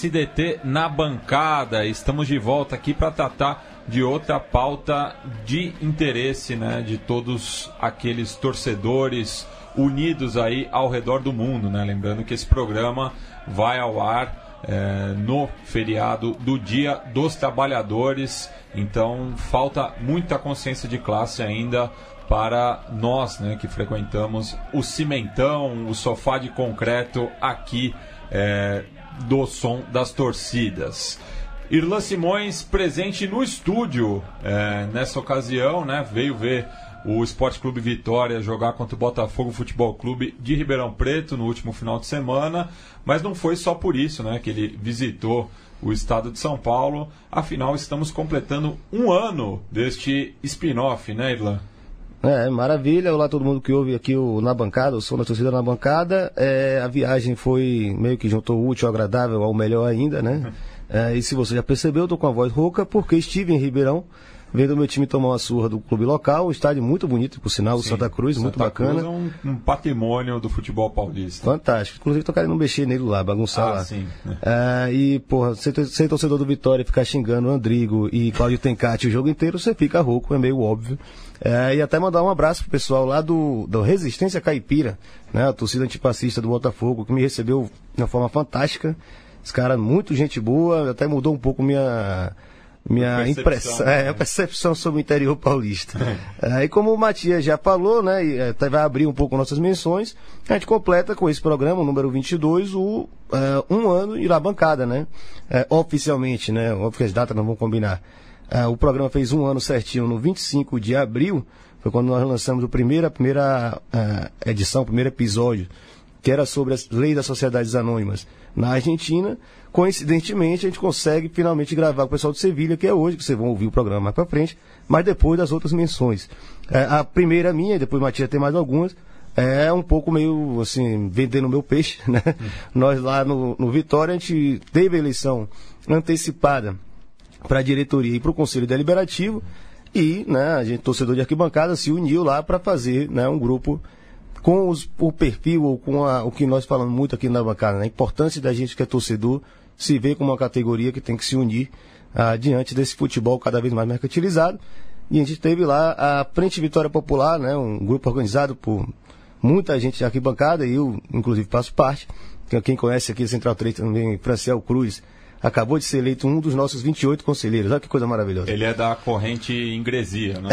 SDT na bancada. Estamos de volta aqui para tratar de outra pauta de interesse, né, de todos aqueles torcedores unidos aí ao redor do mundo, né? Lembrando que esse programa vai ao ar é, no feriado do Dia dos Trabalhadores, então falta muita consciência de classe ainda para nós né, que frequentamos o cimentão, o sofá de concreto aqui é, do som das torcidas. Irlan Simões presente no estúdio é, nessa ocasião, né, veio ver o Esporte Clube Vitória jogar contra o Botafogo Futebol Clube de Ribeirão Preto no último final de semana, mas não foi só por isso né, que ele visitou o estado de São Paulo. Afinal, estamos completando um ano deste spin-off, né, Irlan? É, maravilha. Olá todo mundo que ouve aqui o Na Bancada, o som da torcida na bancada. É, a viagem foi meio que juntou útil agradável ao melhor ainda, né? É, e se você já percebeu, eu tô com a voz rouca porque estive em Ribeirão vendo o meu time tomar uma surra do clube local, um estádio muito bonito, por sinal, o Santa Cruz, Santa muito bacana. Cruz é um, um, patrimônio do futebol paulista. Fantástico. Inclusive, tô querendo mexer nele lá, bagunçar ah, lá. Sim. É, e, porra, ser, ser torcedor do Vitória ficar xingando o Andrigo e Cláudio Tencati o jogo inteiro, você fica rouco, é meio óbvio. É, e até mandar um abraço pro pessoal lá do, do Resistência Caipira, né? A torcida antipacista do Botafogo, que me recebeu de uma forma fantástica. Esse cara, muito gente boa, até mudou um pouco minha minha impressão, é, né? percepção sobre o interior paulista. é, e como o Matias já falou, né, e, é, vai abrir um pouco nossas menções, a gente completa com esse programa, o número 22, o é, um ano e na bancada, né? É, oficialmente, né? Óbvio que as datas não vão combinar. É, o programa fez um ano certinho no 25 de abril, foi quando nós lançamos a primeira, a primeira é, edição, o primeiro episódio, que era sobre as leis das sociedades anônimas na Argentina. Coincidentemente, a gente consegue finalmente gravar com o pessoal de Sevilha, que é hoje, que vocês vão ouvir o programa mais para frente, mas depois das outras menções. É, a primeira minha, depois Matias tem mais algumas, é um pouco meio assim, vendendo meu peixe, né? Hum. Nós lá no, no Vitória, a gente teve a eleição antecipada para a diretoria e para o Conselho Deliberativo, e né, a gente, torcedor de arquibancada, se uniu lá para fazer né, um grupo com os, o perfil ou com a, o que nós falamos muito aqui na bancada, né? a importância da gente que é torcedor se ver como uma categoria que tem que se unir ah, diante desse futebol cada vez mais mercantilizado. E a gente teve lá a Frente Vitória Popular, né? um grupo organizado por muita gente aqui bancada, e eu, inclusive, faço parte. Quem conhece aqui Central 3 também, Franciel Cruz, acabou de ser eleito um dos nossos 28 conselheiros. Olha que coisa maravilhosa. Ele é da corrente ingresia, né?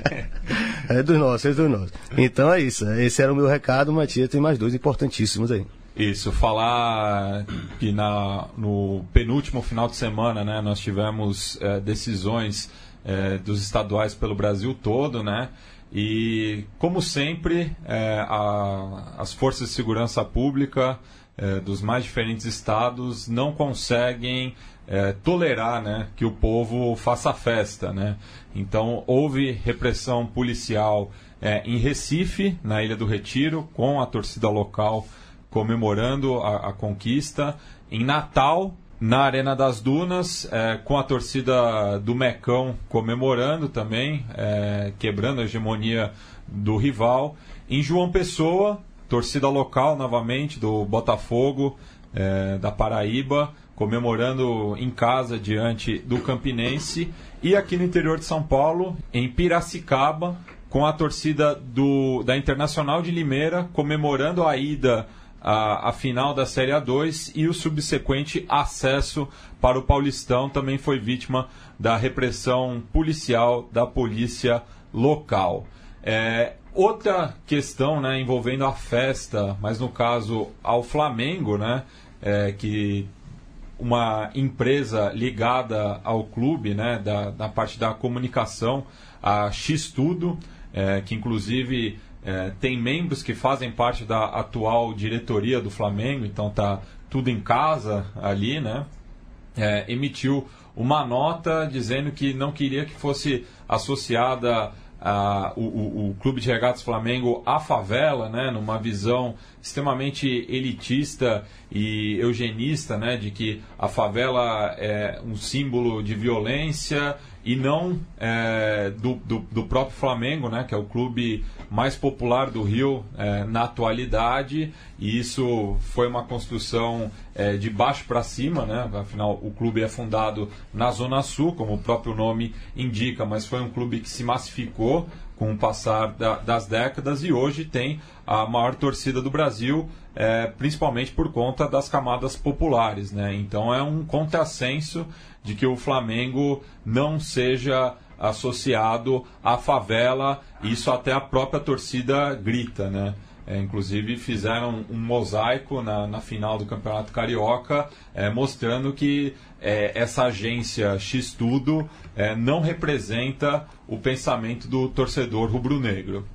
é dos nossos, é dos nossos. Então é isso. Esse era o meu recado, Matias. Tem mais dois importantíssimos aí. Isso, falar que na, no penúltimo final de semana, né, nós tivemos é, decisões é, dos estaduais pelo Brasil todo, né? E, como sempre, é, a, as forças de segurança pública é, dos mais diferentes estados não conseguem é, tolerar né, que o povo faça festa. Né? Então, houve repressão policial é, em Recife, na Ilha do Retiro, com a torcida local comemorando a, a conquista. Em Natal, na Arena das Dunas, é, com a torcida do Mecão comemorando também, é, quebrando a hegemonia do rival. Em João Pessoa, torcida local novamente do Botafogo é, da Paraíba, comemorando em casa diante do Campinense. E aqui no interior de São Paulo, em Piracicaba, com a torcida do, da Internacional de Limeira comemorando a ida à, à final da Série A2 e o subsequente acesso para o Paulistão também foi vítima da repressão policial da polícia local. É, Outra questão né, envolvendo a festa, mas no caso ao Flamengo, né, é, que uma empresa ligada ao clube, né, da, da parte da comunicação, a X Tudo, é, que inclusive é, tem membros que fazem parte da atual diretoria do Flamengo, então tá tudo em casa ali, né, é, emitiu uma nota dizendo que não queria que fosse associada o, o, o, Clube de Regatas Flamengo à favela, né, numa visão extremamente elitista e eugenista, né, de que a favela é um símbolo de violência e não é, do, do, do, próprio Flamengo, né, que é o clube mais popular do Rio é, na atualidade. E isso foi uma construção é, de baixo para cima, né? afinal o clube é fundado na Zona Sul, como o próprio nome indica, mas foi um clube que se massificou com o passar da, das décadas e hoje tem a maior torcida do Brasil, é, principalmente por conta das camadas populares. Né? Então é um contrassenso de que o Flamengo não seja associado à favela, isso até a própria torcida grita, né? É, inclusive fizeram um mosaico na, na final do Campeonato Carioca, é, mostrando que é, essa agência X-Tudo é, não representa o pensamento do torcedor rubro-negro.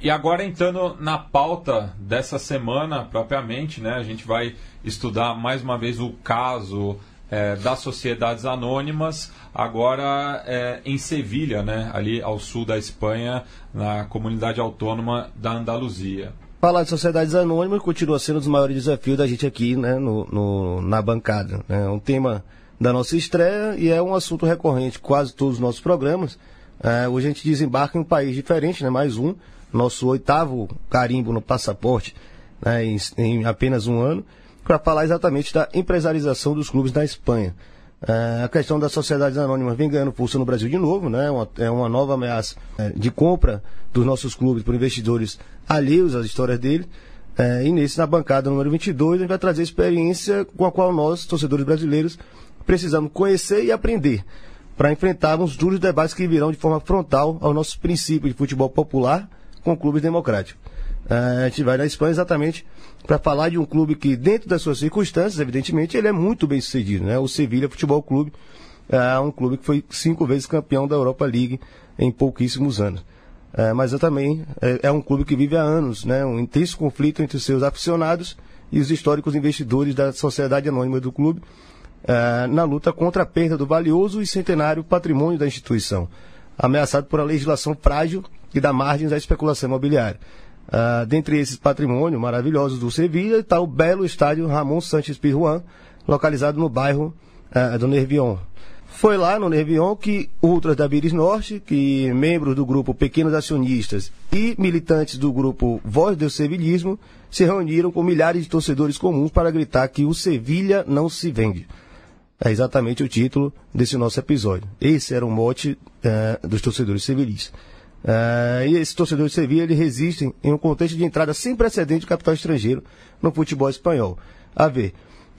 E agora entrando na pauta dessa semana propriamente, né, a gente vai estudar mais uma vez o caso é, das sociedades anônimas, agora é, em Sevilha, né, ali ao sul da Espanha, na comunidade autônoma da Andaluzia. Falar de sociedades anônimas continua sendo um dos maiores desafios da gente aqui né, no, no na bancada. Né? É um tema da nossa estreia e é um assunto recorrente quase todos os nossos programas. É, hoje a gente desembarca em um país diferente, né, mais um, nosso oitavo carimbo no passaporte né, em, em apenas um ano para falar exatamente da empresarização dos clubes na Espanha. É, a questão das sociedades anônimas vem ganhando pulso no Brasil de novo, né? Uma, é uma nova ameaça é, de compra dos nossos clubes por investidores alheios às histórias dele. É, e nesse, na bancada número 22, a gente vai trazer experiência com a qual nós, torcedores brasileiros, precisamos conhecer e aprender para enfrentarmos duros debates que virão de forma frontal aos nossos princípios de futebol popular com clubes democráticos. É, a gente vai na Espanha exatamente para falar de um clube que, dentro das suas circunstâncias, evidentemente, ele é muito bem sucedido. Né? O Sevilha Futebol Clube é um clube que foi cinco vezes campeão da Europa League em pouquíssimos anos. É, mas também é, é, um clube que vive há anos né? um intenso conflito entre os seus aficionados e os históricos investidores da sociedade anônima do clube é, na luta contra a perda do valioso e centenário patrimônio da instituição, ameaçado por uma legislação frágil que dá margens à especulação imobiliária. Uh, dentre esses patrimônios maravilhosos do Sevilha está o belo estádio Ramon Sanches Pirjuan, localizado no bairro uh, do Nervion. Foi lá no Nervion que ultras da Biris Norte, que membros do grupo Pequenos Acionistas e militantes do grupo Voz do Sevilhismo se reuniram com milhares de torcedores comuns para gritar que o Sevilha não se vende. É exatamente o título desse nosso episódio. Esse era o mote uh, dos torcedores sevilhistas. Uh, e esses torcedores de Sevilla eles resistem em um contexto de entrada sem precedente de capital estrangeiro no futebol espanhol. A ver,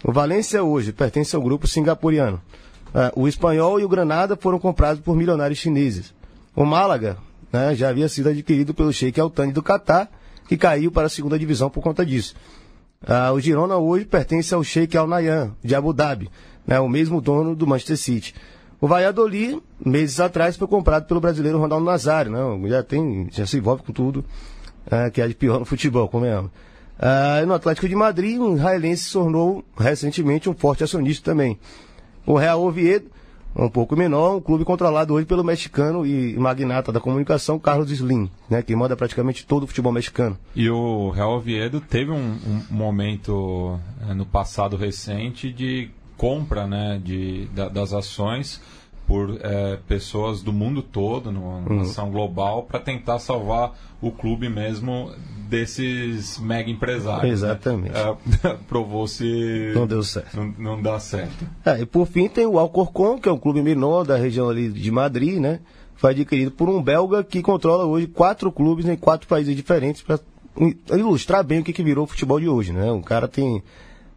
o Valência hoje pertence ao grupo singapuriano. Uh, o espanhol e o Granada foram comprados por milionários chineses. O Málaga né, já havia sido adquirido pelo Sheikh Altani do Catar, que caiu para a segunda divisão por conta disso. Uh, o Girona hoje pertence ao Sheikh Al Nayan, de Abu Dhabi, né, o mesmo dono do Manchester City. O Valladolid, meses atrás, foi comprado pelo brasileiro Ronaldo Nazário, né? Já tem, já se envolve com tudo é, que é de pior no futebol, como é. Uh, no Atlético de Madrid, um israelense se tornou recentemente um forte acionista também. O Real Oviedo, um pouco menor, um clube controlado hoje pelo mexicano e magnata da comunicação Carlos Slim, né, que manda praticamente todo o futebol mexicano. E o Real Oviedo teve um, um momento é, no passado recente de compra né, de, da, das ações por é, pessoas do mundo todo, numa uhum. ação global, para tentar salvar o clube mesmo desses mega empresários. Né? Exatamente. Né? É, Provou-se. Não deu certo. Não, não dá certo. É, e por fim tem o Alcorcon, que é um clube menor da região ali de Madrid, né? Foi adquirido por um belga que controla hoje quatro clubes em quatro países diferentes para ilustrar bem o que, que virou o futebol de hoje, né? Um cara tem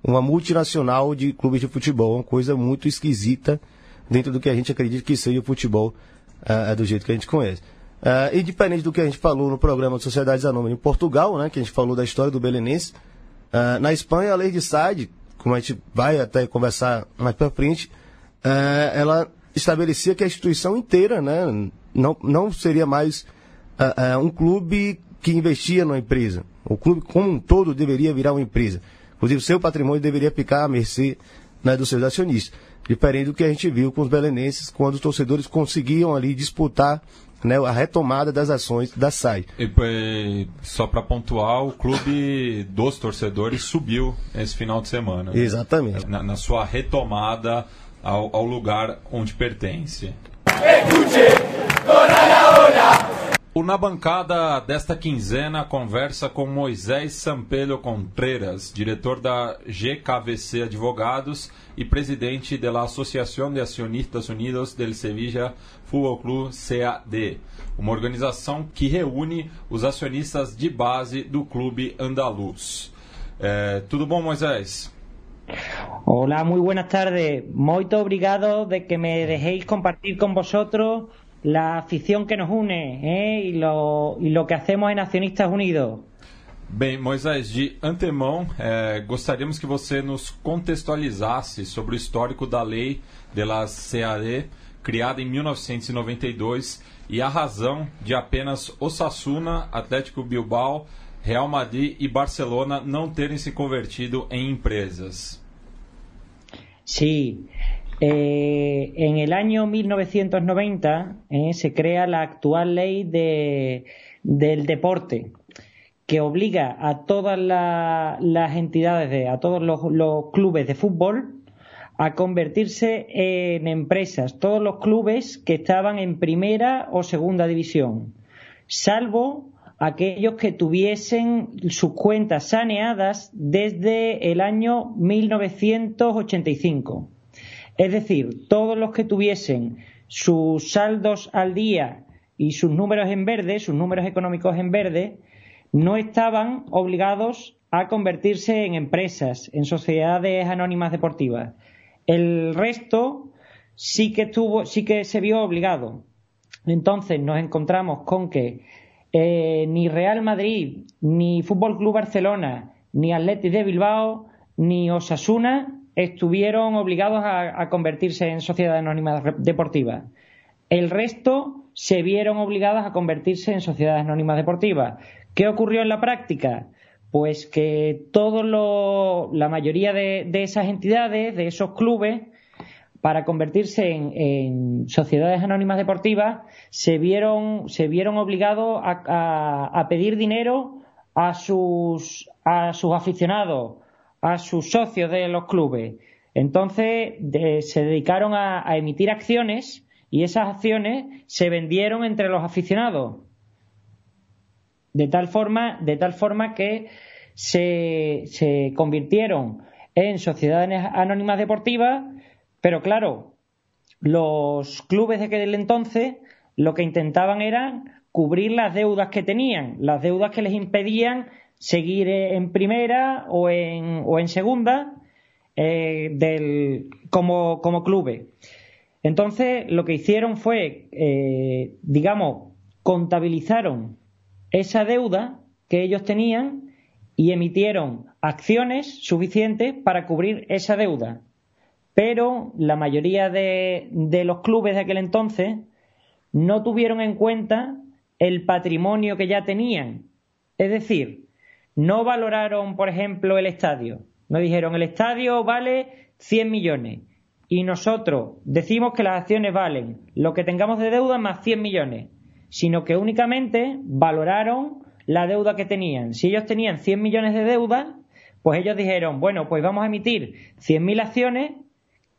uma multinacional de clubes de futebol, uma coisa muito esquisita dentro do que a gente acredita que seja o futebol uh, do jeito que a gente conhece. Uh, e diferente do que a gente falou no programa de Sociedades Anônimas em Portugal, né, que a gente falou da história do Belenense, uh, na Espanha a lei de Sade, como a gente vai até conversar mais para frente, ela estabelecia que a instituição inteira né, não, não seria mais um clube que investia numa empresa. O clube como um todo deveria virar uma empresa. Inclusive, o seu patrimônio deveria ficar à mercê né, dos seus acionistas. Diferente do que a gente viu com os belenenses, quando os torcedores conseguiam ali disputar né, a retomada das ações da SAI. E, só para pontuar, o clube dos torcedores subiu esse final de semana. Né? Exatamente. Na, na, sua retomada ao, ao lugar onde pertence. O Na Bancada desta quinzena conversa com Moisés Sampelho Contreras, diretor da GKVC Advogados e presidente da Associação de Acionistas Unidos del Sevilla Futebol Clube CAD, uma organização que reúne os acionistas de base do clube andaluz. É, tudo bom, Moisés? Hola, muy buenas tardes. Muito obrigado de que me dejéis compartir con vosotros la afición que nos une ¿eh? y, lo, y lo que hacemos en Accionistas Unidos. Bem, Moisés, de antemão, é, gostaríamos que você nos contextualizasse sobre o histórico da lei de la CAD, criada em 1992, e a razão de apenas Osasuna, Atlético Bilbao, Real Madrid e Barcelona não terem se convertido em empresas. Sí, Eh, en el año 1990 eh, se crea la actual ley de, del deporte que obliga a todas las entidades, de, a todos los, los, clubes de fútbol a convertirse en empresas, todos los clubes que estaban en primera o segunda división, salvo aquellos que tuviesen sus cuentas saneadas desde el año 1985. Es decir, todos los que tuviesen sus saldos al día y sus números en verde, sus números económicos en verde, no estaban obligados a convertirse en empresas, en sociedades anónimas deportivas. El resto sí que estuvo, sí que se vio obligado. Entonces nos encontramos con que eh, ni Real Madrid, ni Fútbol Club Barcelona, ni Athletic de Bilbao, ni Osasuna estuvieron obligados a, convertirse en sociedades anónimas deportivas. El resto se vieron obligadas a convertirse en sociedades anónimas deportivas. ¿Qué ocurrió en la práctica? Pues que todo la mayoría de, esas entidades, de esos clubes, para convertirse en, sociedades anónimas deportivas, se vieron, se vieron obligados a, pedir dinero a sus, a sus aficionados, a sus socios de los clubes. Entonces se dedicaron a, emitir acciones y esas acciones se vendieron entre los aficionados. De tal forma, de tal forma que se, se convirtieron en sociedades anónimas deportivas, pero claro, los clubes de aquel entonces lo que intentaban era cubrir las deudas que tenían, las deudas que les impedían seguir en primera o en, o en segunda eh, del, como, como. Entonces, lo que hicieron fue, eh, digamos, contabilizaron esa deuda que ellos tenían y emitieron acciones suficientes para cubrir esa deuda. Pero la mayoría de, de los clubes de aquel entonces no tuvieron en cuenta el patrimonio que ya tenían. Es decir, no valoraron, por ejemplo, el estadio. No dijeron, el estadio vale 100 millones y nosotros decimos que las acciones valen lo que tengamos de deuda más 100 millones, sino que únicamente valoraron la deuda que tenían. Si ellos tenían 100 millones de deuda, pues ellos dijeron, bueno, pues vamos a emitir 100.000 acciones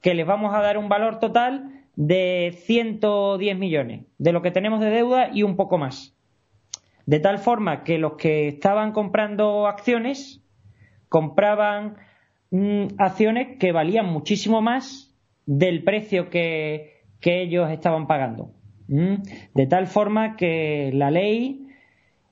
que les vamos a dar un valor total de 110 millones de lo que tenemos de deuda y un poco más. De tal forma que los que estaban comprando acciones compraban mm, acciones que valían muchísimo más del precio que, ellos estaban pagando. De tal forma que la ley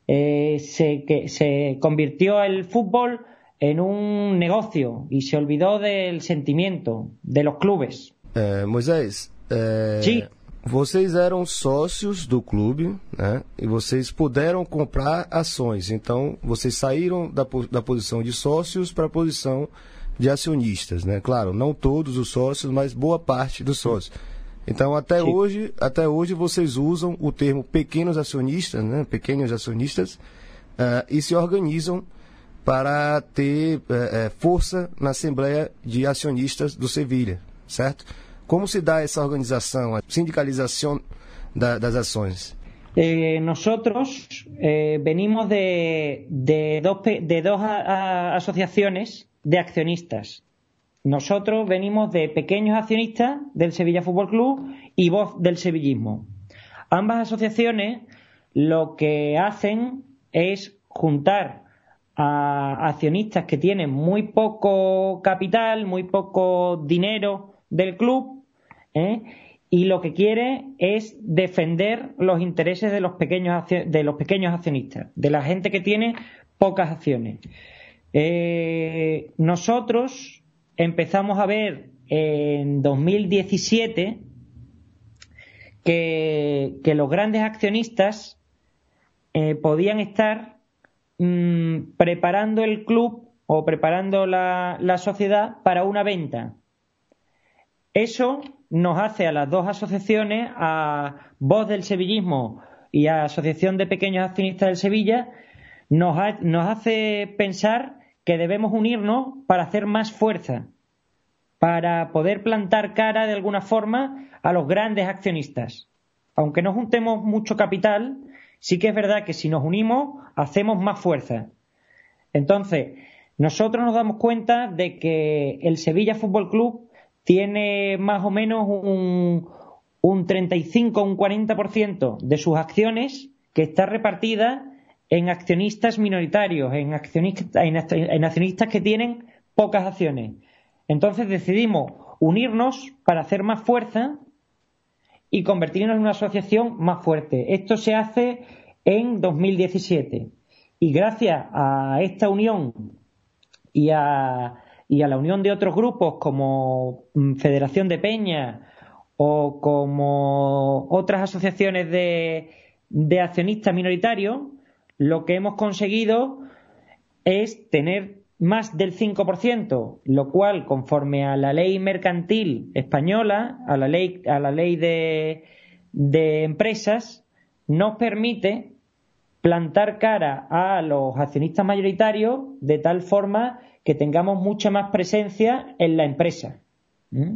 eh, se, que, se convirtió el fútbol en un negocio y se olvidó del sentimiento de los clubes. Eh, Moisés, eh, sí. Vocês eram sócios do clube, né? E vocês puderam comprar ações. Então, vocês saíram da, da posição de sócios para a posição de acionistas, né? Claro, não todos os sócios, mas boa parte dos sócios. Então, até Sim. hoje, até hoje vocês usam o termo pequenos acionistas, né? Pequenos acionistas uh, e se organizam para ter uh, força na Assembleia de Acionistas do Sevilha, certo? ¿Cómo se da esa organización, sindicalización de, las acciones? Eh, nosotros eh, venimos de, dos, de dos asociaciones de accionistas. nosotros venimos de pequeños accionistas del Sevilla Fútbol Club y voz del sevillismo. Ambas asociaciones lo que hacen es juntar a accionistas que tienen muy poco capital, muy poco dinero del club, ¿eh? y lo que quiere es defender los intereses de los pequeños de los pequeños accionistas, de la gente que tiene pocas acciones. Eh, nosotros empezamos a ver en 2017 que, los grandes accionistas eh, podían estar mm, preparando el club o preparando la, la sociedad para una venta. Eso nos hace a las dos asociaciones, a Voz del Sevillismo y a Asociación de Pequeños Accionistas del Sevilla, nos, nos hace pensar que debemos unirnos para hacer más fuerza, para poder plantar cara de alguna forma a los grandes accionistas. Aunque no juntemos mucho capital, sí que es verdad que si nos unimos hacemos más fuerza. Entonces, nosotros nos damos cuenta de que el Sevilla Fútbol Club tiene más o menos un, un 35 un 40% de sus acciones que está repartida en accionistas minoritarios, en accionistas, en accionistas que tienen pocas acciones. Entonces decidimos unirnos para hacer más fuerza y convertirnos en una asociación más fuerte. Esto se hace en 2017. Y gracias a esta unión y a, y a la unión de otros grupos como mm, Federación de Peña o como otras asociaciones de, de accionistas minoritarios, lo que hemos conseguido es tener más del 5%, lo cual, conforme a la ley mercantil española, a la ley, a la ley de, de empresas, nos permite plantar cara a los accionistas mayoritarios de tal forma que tengamos mucha más presencia en la empresa. ¿Mm?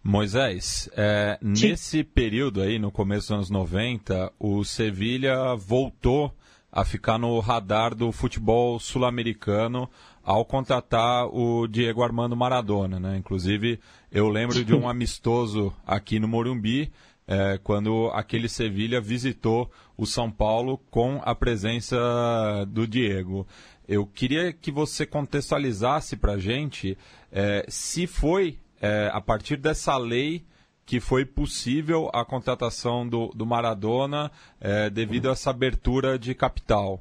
Moisés, é, nesse período aí, no começo dos anos 90, o Sevilha voltou a ficar no radar do futebol sul-americano ao contratar o Diego Armando Maradona, né? Inclusive, eu lembro de um amistoso aqui no Morumbi, é, quando aquele Sevilha visitou o São Paulo com a presença do Diego. Eu queria que você contextualizasse para a gente é, se foi é, a partir dessa lei que foi possível a contratação do, do Maradona é, devido a essa abertura de capital.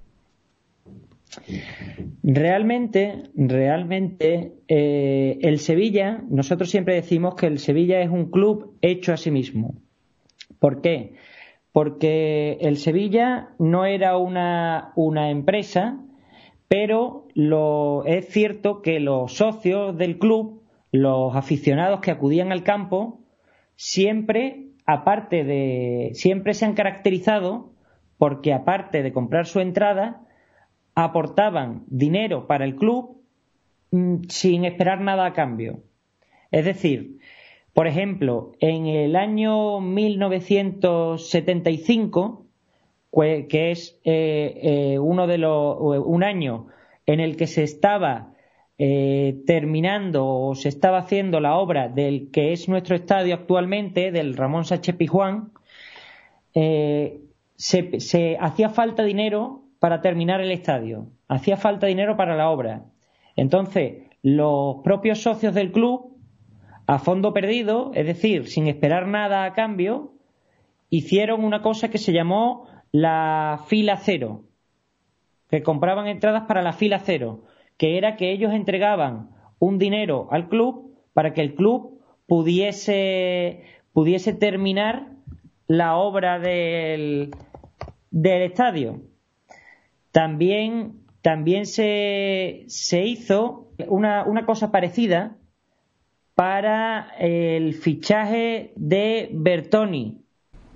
Realmente, realmente, eh, el Sevilla, nosotros siempre decimos que el Sevilla es un club hecho a sí mismo. ¿Por qué? Porque el Sevilla no era una, una empresa pero es cierto que los socios del club, los aficionados que acudían al campo, siempre, aparte de, siempre se han caracterizado porque aparte de comprar su entrada, aportaban dinero para el club mm, sin esperar nada a cambio. Es decir, por ejemplo, en el año 1975 que es eh, eh, uno de los un año en el que se estaba eh, terminando o se estaba haciendo la obra del que es nuestro estadio actualmente, del Ramón Sánchez Pijuán, se hacía falta dinero para terminar el estadio, hacía falta dinero para la obra. Entonces, los propios socios del club, a fondo perdido, es decir, sin esperar nada a cambio, hicieron una cosa que se llamó la fila cero, que compraban entradas para la fila cero, que era que ellos entregaban un dinero al club para que el club pudiese, pudiese terminar la obra del, del estadio. También, también se, se hizo una, una cosa parecida para el fichaje de Bertoni,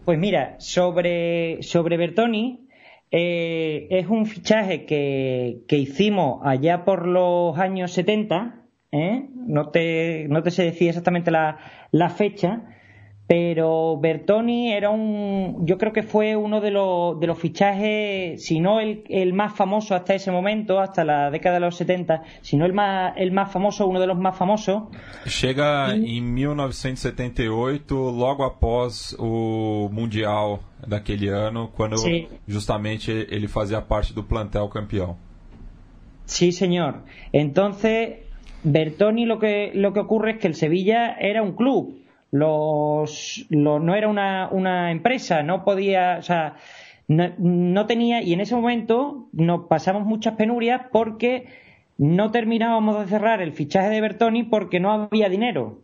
pues mira, sobre, sobre Bertoni, eh, es un fichaje que, que, hicimos allá por los años 70, ¿eh? no, te, no te sé decir exactamente la, la fecha, pero Bertoni era un, yo creo que fue uno de los, de los fichajes, si no el, el, más famoso hasta ese momento, hasta la década de los 70, si no el más, el más famoso, uno de los más famosos. Chega y... em 1978, logo após o Mundial daquele ano, quando sí. justamente ele fazia parte do plantel campeão. Sí, señor. Entonces, Bertoni lo que, lo que ocurre es que el Sevilla era un club los, no era una, una, empresa, no podía, o sea, no, tenía, y en ese momento nos pasamos muchas penurias porque no terminábamos de cerrar el fichaje de Bertoni porque no había dinero.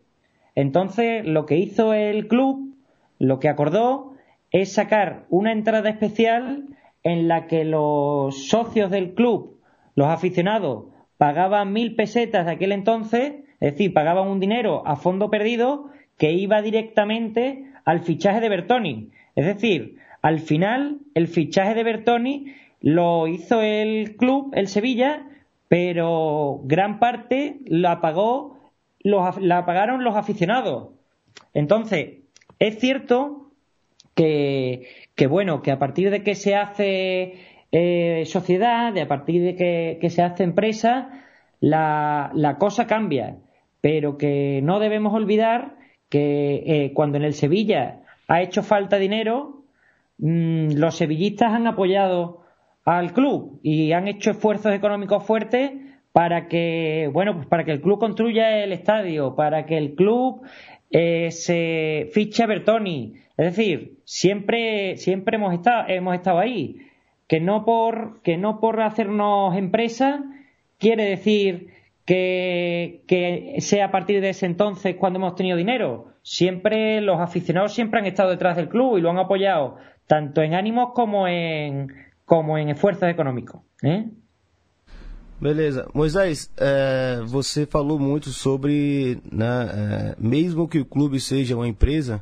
Entonces, lo que hizo el club, lo que acordó, es sacar una entrada especial en la que los socios del club, los aficionados, pagaban mil pesetas de aquel entonces, es decir, pagaban un dinero a fondo perdido que iba directamente al fichaje de Bertoni. Es decir, al final el fichaje de Bertoni lo hizo el club, el Sevilla, pero gran parte la pagó los, la pagaron los aficionados. Entonces, es cierto que, que bueno, que a partir de que se hace eh, sociedad, de a partir de que, se hace empresa, la, la cosa cambia, pero que no debemos olvidar que eh, cuando en el Sevilla ha hecho falta dinero, mm, los sevillistas han apoyado al club y han hecho esfuerzos económicos fuertes para que, bueno, pues para que el club construya el estadio, para que el club eh, se fiche a Bertoni. Es decir, siempre, siempre hemos estado, hemos estado ahí. Que no por, que no por hacernos empresa quiere decir que, sea a partir de ese entonces cuando hemos tenido dinero. Siempre los aficionados siempre han estado detrás del club y lo han apoyado tanto en ánimos como en, como em esforços econômicos. Né? Beleza. Moisés, é, você falou muito sobre, né, é, mesmo que o clube seja uma empresa,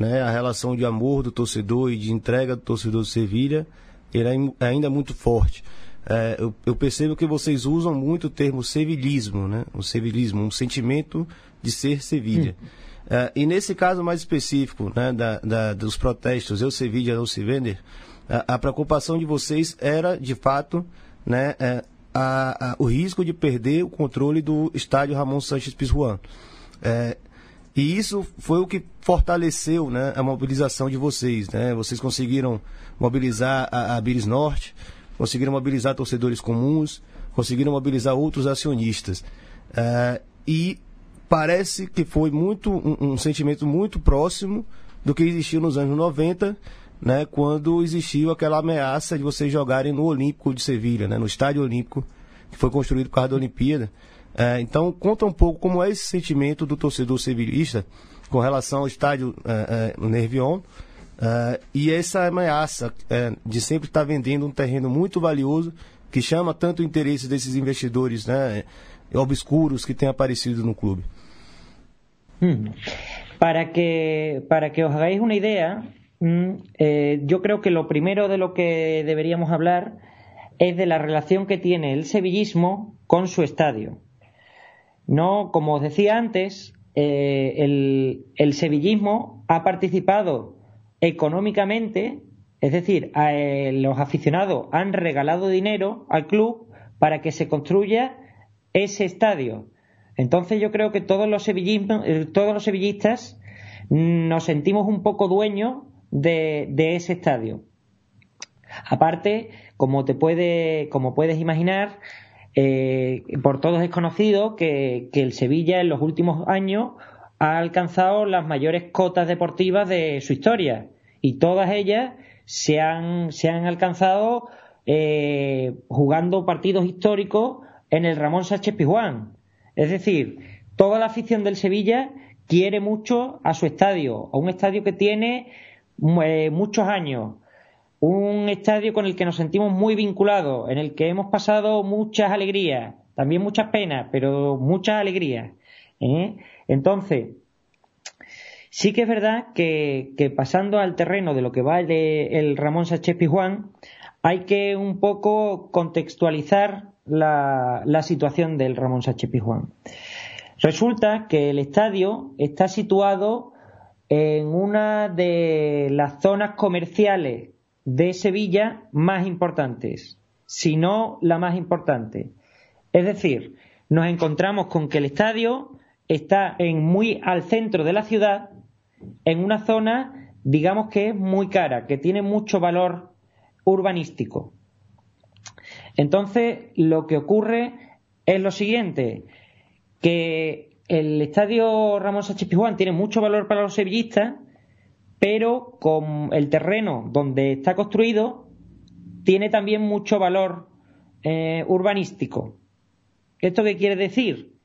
né, a relação de amor do torcedor e de entrega do torcedor do Sevilha ele é ainda muito forte. É, eu, eu, percebo que vocês usam muito o termo sevilhismo, né? O sevilhismo, um sentimento de ser Sevilha. Hum. É, e nesse caso mais específico, né, da, da, dos protestos, eu Sevilha, não se vender, a, a, preocupação de vocês era, de fato, né, é, a, a, o risco de perder o controle do estádio Ramon Sanches Pizjuan. É, e isso foi o que fortaleceu né, a mobilização de vocês. Né? Vocês conseguiram mobilizar a, a Biris Norte, conseguiram mobilizar torcedores comuns, conseguiram mobilizar outros acionistas. Uh, e parece que foi muito um, um, sentimento muito próximo do que existiu nos anos 90, né, quando existiu aquela ameaça de vocês jogarem no Olímpico de Sevilha, né, no Estádio Olímpico, que foi construído por causa da Olimpíada. Uh, então, conta um pouco como é esse sentimento do torcedor sevilhista com relação ao estádio uh, Nervion, Uh, e essa ameaça uh, de sempre estar vendendo um terreno muito valioso que chama tanto o interesse desses investidores né, obscuros que têm aparecido no clube. Hmm. Para que, para que os hagáis una idea, mm, eh, yo creo que lo primero de lo que deberíamos hablar es de la relación que tiene el sevillismo con su estadio. No, como os decía antes, eh, el, el sevillismo ha participado económicamente, es decir, eh, los aficionados han regalado dinero al club para que se construya ese estadio. Entonces yo creo que todos los, eh, todos los sevillistas nos sentimos un poco dueños de, ese estadio. Aparte, como te puede, como puedes imaginar, eh, por todos es conocido que el Sevilla en los últimos años ha alcanzado las mayores cotas deportivas de su historia y todas ellas se han, se han alcanzado eh, jugando partidos históricos en el Ramón Sánchez Pizjuán. Es decir, toda la afición del Sevilla quiere mucho a su estadio, a un estadio que tiene eh, muchos años, un estadio con el que nos sentimos muy vinculados, en el que hemos pasado muchas alegrías, también muchas penas, pero muchas alegrías. ¿eh? Entonces, sí que es verdad que, pasando al terreno de lo que vale el Ramón Sánchez Pizjuán, hay que un poco contextualizar la, situación del Ramón Sánchez Pizjuán. Resulta que el estadio está situado en una de las zonas comerciales de Sevilla más importantes, si no la más importante. Es decir, nos encontramos con que el estadio está en muy al centro de la ciudad, en una zona, digamos que es muy cara, que tiene mucho valor urbanístico. Entonces, lo que ocurre es lo siguiente, que el estadio Ramón Sánchez Pizjuán tiene mucho valor para los sevillistas, pero con el terreno donde está construido tiene también mucho valor eh, urbanístico. ¿Esto qué quiere decir?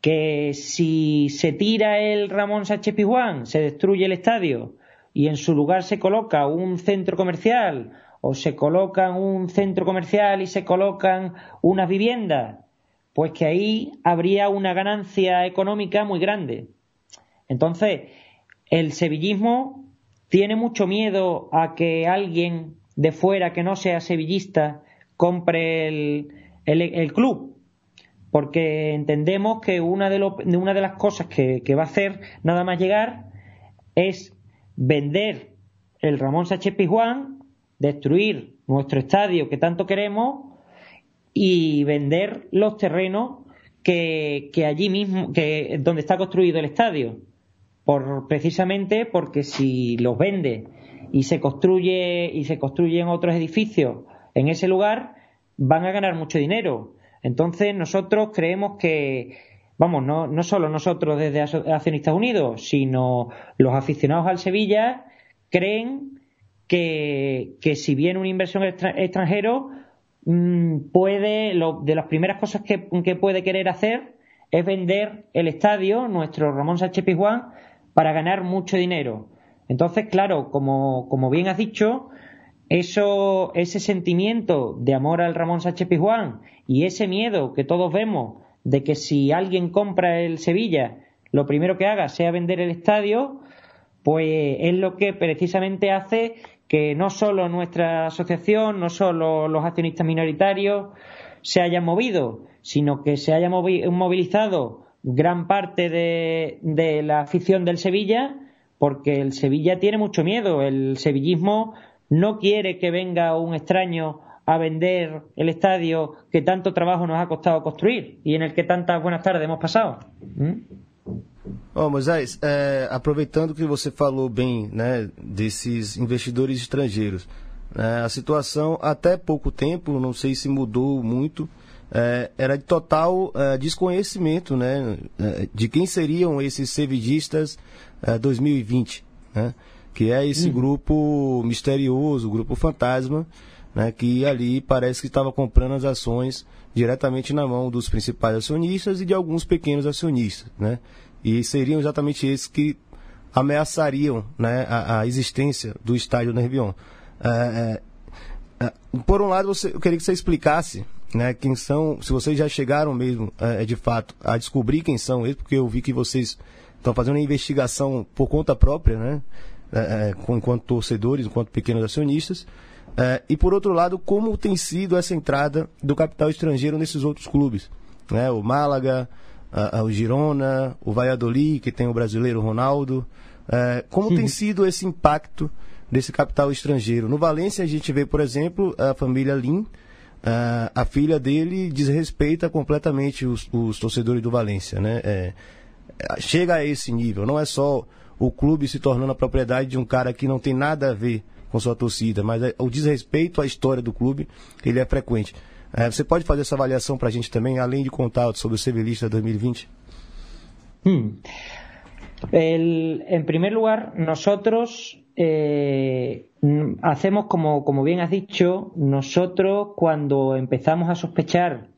Que si se tira el Ramón Sánchez Pizjuán, se destruye el estadio y en su lugar se coloca un centro comercial o se colocan un centro comercial y se colocan unas viviendas, pues que ahí habría una ganancia económica muy grande. Entonces, el sevillismo tiene mucho miedo a que alguien de fuera que no sea sevillista compre el, el, club, porque entendemos que una de, una de las cosas que, que, va a hacer nada más llegar es vender el Ramón Sánchez Pizjuán destruir nuestro estadio que tanto queremos y vender los terrenos que, allí mismo, que donde está construido el estadio. Por, precisamente porque si los vende y se construye y se construyen otros edificios en ese lugar, van a ganar mucho dinero. Entonces nosotros creemos que, vamos, no, no solo nosotros desde Accionistas Unidos, sino los aficionados al Sevilla creen que, si viene un inversión extranjero mm, puede, de las primeras cosas que, puede querer hacer es vender el estadio, nuestro Ramón Sánchez Pizjuán, para ganar mucho dinero. Entonces, claro, como, como bien has dicho, eso, ese sentimiento de amor al Ramón Sánchez Pizjuán y ese miedo que todos vemos de que si alguien compra el Sevilla, lo primero que haga sea vender el estadio, pues es lo que precisamente hace que no solo nuestra asociación, no solo los accionistas minoritarios se hayan movido, sino que se haya movilizado gran parte de, la afición del Sevilla, porque el Sevilla tiene mucho miedo. El sevillismo no quiere que venga un extraño a vender el estadio que tanto trabajo nos ha costado construir y en el que tantas buenas tardes hemos pasado. ¿Mm? Oh, Moisés, é, aproveitando que você falou bem né, desses investidores estrangeiros, é, a situação até pouco tempo, não sei se mudou muito, é, era de total é, desconhecimento né, é, de quem seriam esses sevidistas 2020, é, né, que é esse hum. grupo misterioso, grupo fantasma, né, que ali parece que estava comprando as ações diretamente na mão dos principais acionistas e de alguns pequenos acionistas. Né? E seriam exatamente esses que ameaçariam né, a, a existência do estádio Nervion. É, é, é, por um lado, você, eu queria que você explicasse né, quem são, se vocês já chegaram mesmo, é, de fato, a descobrir quem são eles, porque eu vi que vocês estão fazendo uma investigação por conta própria, né, é, é, enquanto torcedores, enquanto pequenos acionistas. E por outro lado, como tem sido essa entrada do capital estrangeiro nesses outros clubes? Né, o Málaga, uh, o Girona, o Valladolid, que tem o brasileiro Ronaldo. Uh, como tem sido esse impacto desse capital estrangeiro? No Valência, a gente vê, por exemplo, a família Lim. Uh, a filha dele desrespeita completamente os, os torcedores do Valência. Né? É, chega a esse nível. Não é só o clube se tornando a propriedade de um cara que não tem nada a ver com sua torcida, mas é, o desrespeito à história do clube ele é frequente. É, você pode fazer essa avaliação para a gente também, além de contar sobre o Sevilista 2020? Hmm. El, en primer lugar, nosotros eh, hacemos como, como bien has dicho, nosotros cuando empezamos a sospechar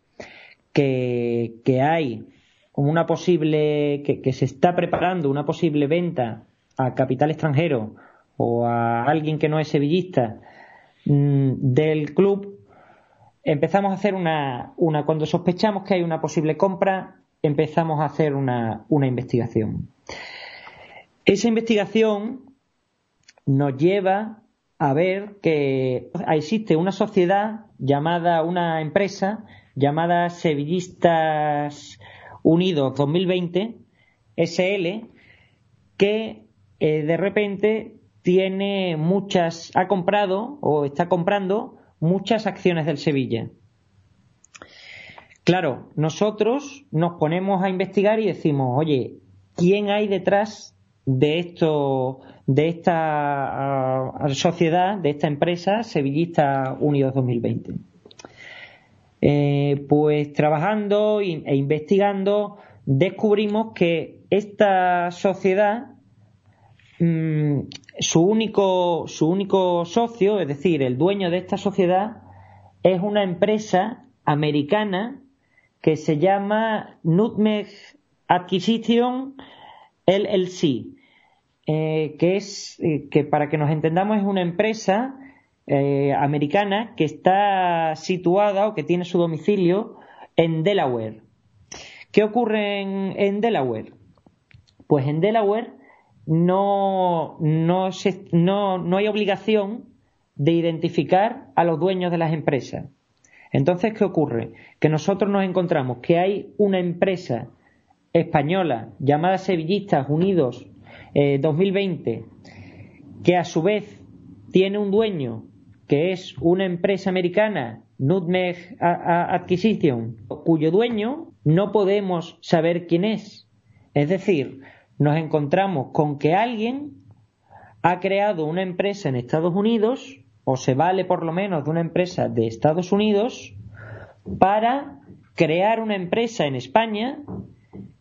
que, que hay una posible, que, que, se está preparando una posible venta a capital extranjero o a alguien que no es sevillista mm, del club, empezamos a hacer una, una, cuando sospechamos que hay una posible compra, empezamos a hacer una, una investigación. Esa investigación nos lleva a ver que existe una sociedad llamada, una empresa llamada Sevillistas Unidos 2020, SL, que eh, de repente tiene muchas, ha comprado o está comprando muchas acciones del Sevilla. Claro, nosotros nos ponemos a investigar y decimos, oye, ¿quién hay detrás de esto, de esta ah, sociedad, de esta empresa Sevillista Unidos 2020? Eh, pues trabajando e investigando descubrimos que esta sociedad mm, su único su único socio es decir el dueño de esta sociedad es una empresa americana que se llama Nutmeg Acquisition LLC, eh, que es, eh, que para que nos entendamos, es una empresa eh, americana que está situada o que tiene su domicilio en Delaware. ¿Qué ocurre en, Delaware? Pues en Delaware no, no, no, no hay obligación de identificar a los dueños de las empresas. Entonces, ¿qué ocurre? Que nosotros nos encontramos que hay una empresa española llamada Sevillistas Unidos 2020 eh, que a su vez tiene un dueño que es una empresa americana, Nutmeg Acquisition, cuyo dueño no podemos saber quién es. Es decir, nos encontramos con que alguien ha creado una empresa en Estados Unidos o se vale por lo menos de una empresa de Estados Unidos para crear una empresa en España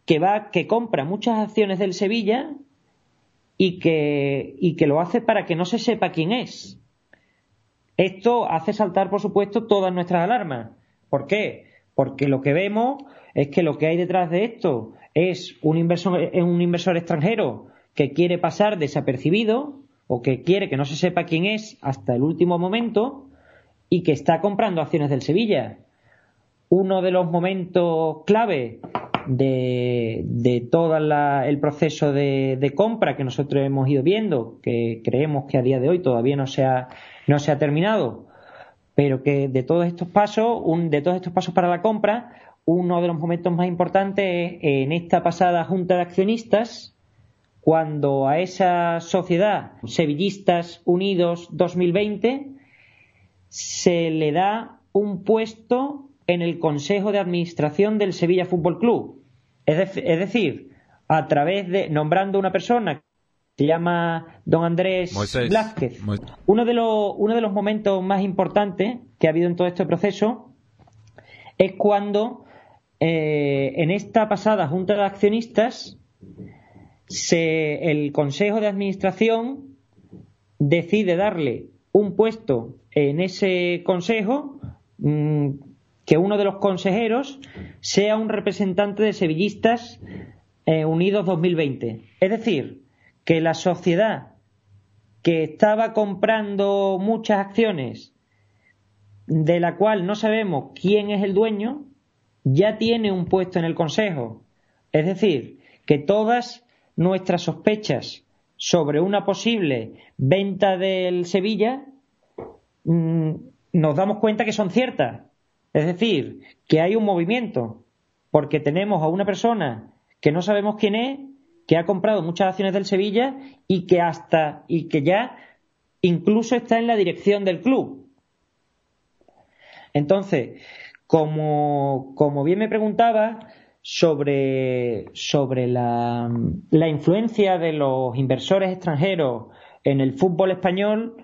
que va que compra muchas acciones del Sevilla y que y que lo hace para que no se sepa quién es. Esto hace saltar, por supuesto, todas nuestras alarmas. ¿Por qué? Porque lo que vemos es que lo que hay detrás de esto es un inversor, un inversor extranjero que quiere pasar desapercibido o que quiere que no se sepa quién es hasta el último momento y que está comprando acciones del Sevilla. Uno de los momentos clave de, de todo el proceso de, compra que nosotros hemos ido viendo, que creemos que a día de hoy todavía no se ha, no se ha terminado, pero que de todos estos pasos, un, de todos estos pasos para la compra, uno de los momentos más importantes es en esta pasada junta de accionistas, cuando a esa sociedad Sevillistas Unidos 2020 se le da un puesto en el Consejo de Administración del Sevilla Fútbol Club. Es, decir, a través de nombrando una persona que se llama don Andrés Blázquez. Uno, de los, uno de los momentos más importantes que ha habido en todo este proceso es cuando eh, en esta pasada Junta de Accionistas el Consejo de Administración decide darle un puesto en ese consejo mm, que uno de los consejeros sea un representante de Sevillistas eh, Unidos 2020. Es decir, que la sociedad que estaba comprando muchas acciones de la cual no sabemos quién es el dueño, ya tiene un puesto en el Consejo. Es decir, que todas nuestras sospechas sobre una posible venta del Sevilla, mm, nos damos cuenta que son ciertas. Es decir, que hay un movimiento, porque tenemos a una persona que no sabemos quién es, que ha comprado muchas acciones del Sevilla y que hasta y que ya incluso está en la dirección del club. Entonces, como, como bien me preguntaba, sobre, sobre la, la, influencia de los inversores extranjeros en el fútbol español,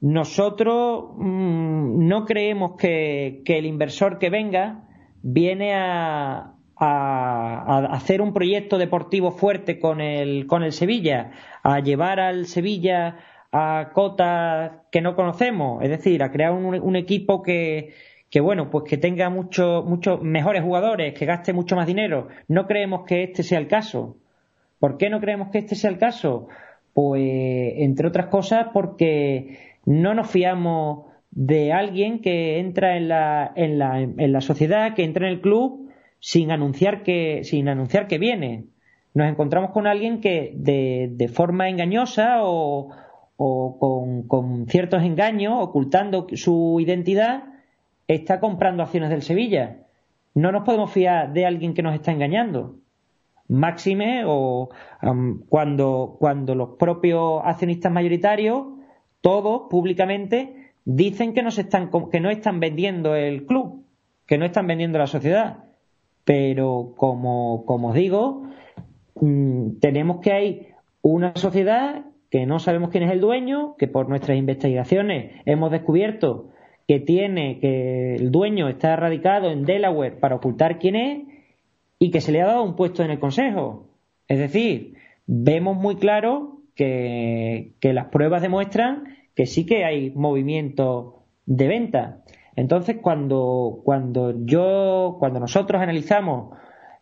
nosotros mm, no creemos que, que, el inversor que venga viene a, a, hacer un proyecto deportivo fuerte con el, con el Sevilla, a llevar al Sevilla a cotas que no conocemos, es decir, a crear un equipo que, que bueno, pues que tenga muchos mucho mejores jugadores, que gaste mucho más dinero. No creemos que este sea el caso. ¿Por qué no creemos que este sea el caso? Pues, entre otras cosas, porque no nos fiamos de alguien que entra en la, en la, en la sociedad, que entra en el club sin anunciar que, sin anunciar que viene. Nos encontramos con alguien que de, de forma engañosa o, o con, con ciertos engaños, ocultando su identidad, está comprando acciones del Sevilla. No nos podemos fiar de alguien que nos está engañando. Máxime o cuando, cuando los propios accionistas mayoritarios, todos públicamente, dicen que no, se están, que no están vendiendo el club, que no están vendiendo la sociedad. Pero como, como os digo, mm, tenemos que hay una sociedad que no sabemos quién es el dueño, que por nuestras investigaciones hemos descubierto que tiene, que el dueño está radicado en Delaware para ocultar quién es y que se le ha dado un puesto en el Consejo. Es decir, vemos muy claro que, las pruebas demuestran que sí que hay movimiento de venta. Entonces, cuando, cuando yo, cuando nosotros analizamos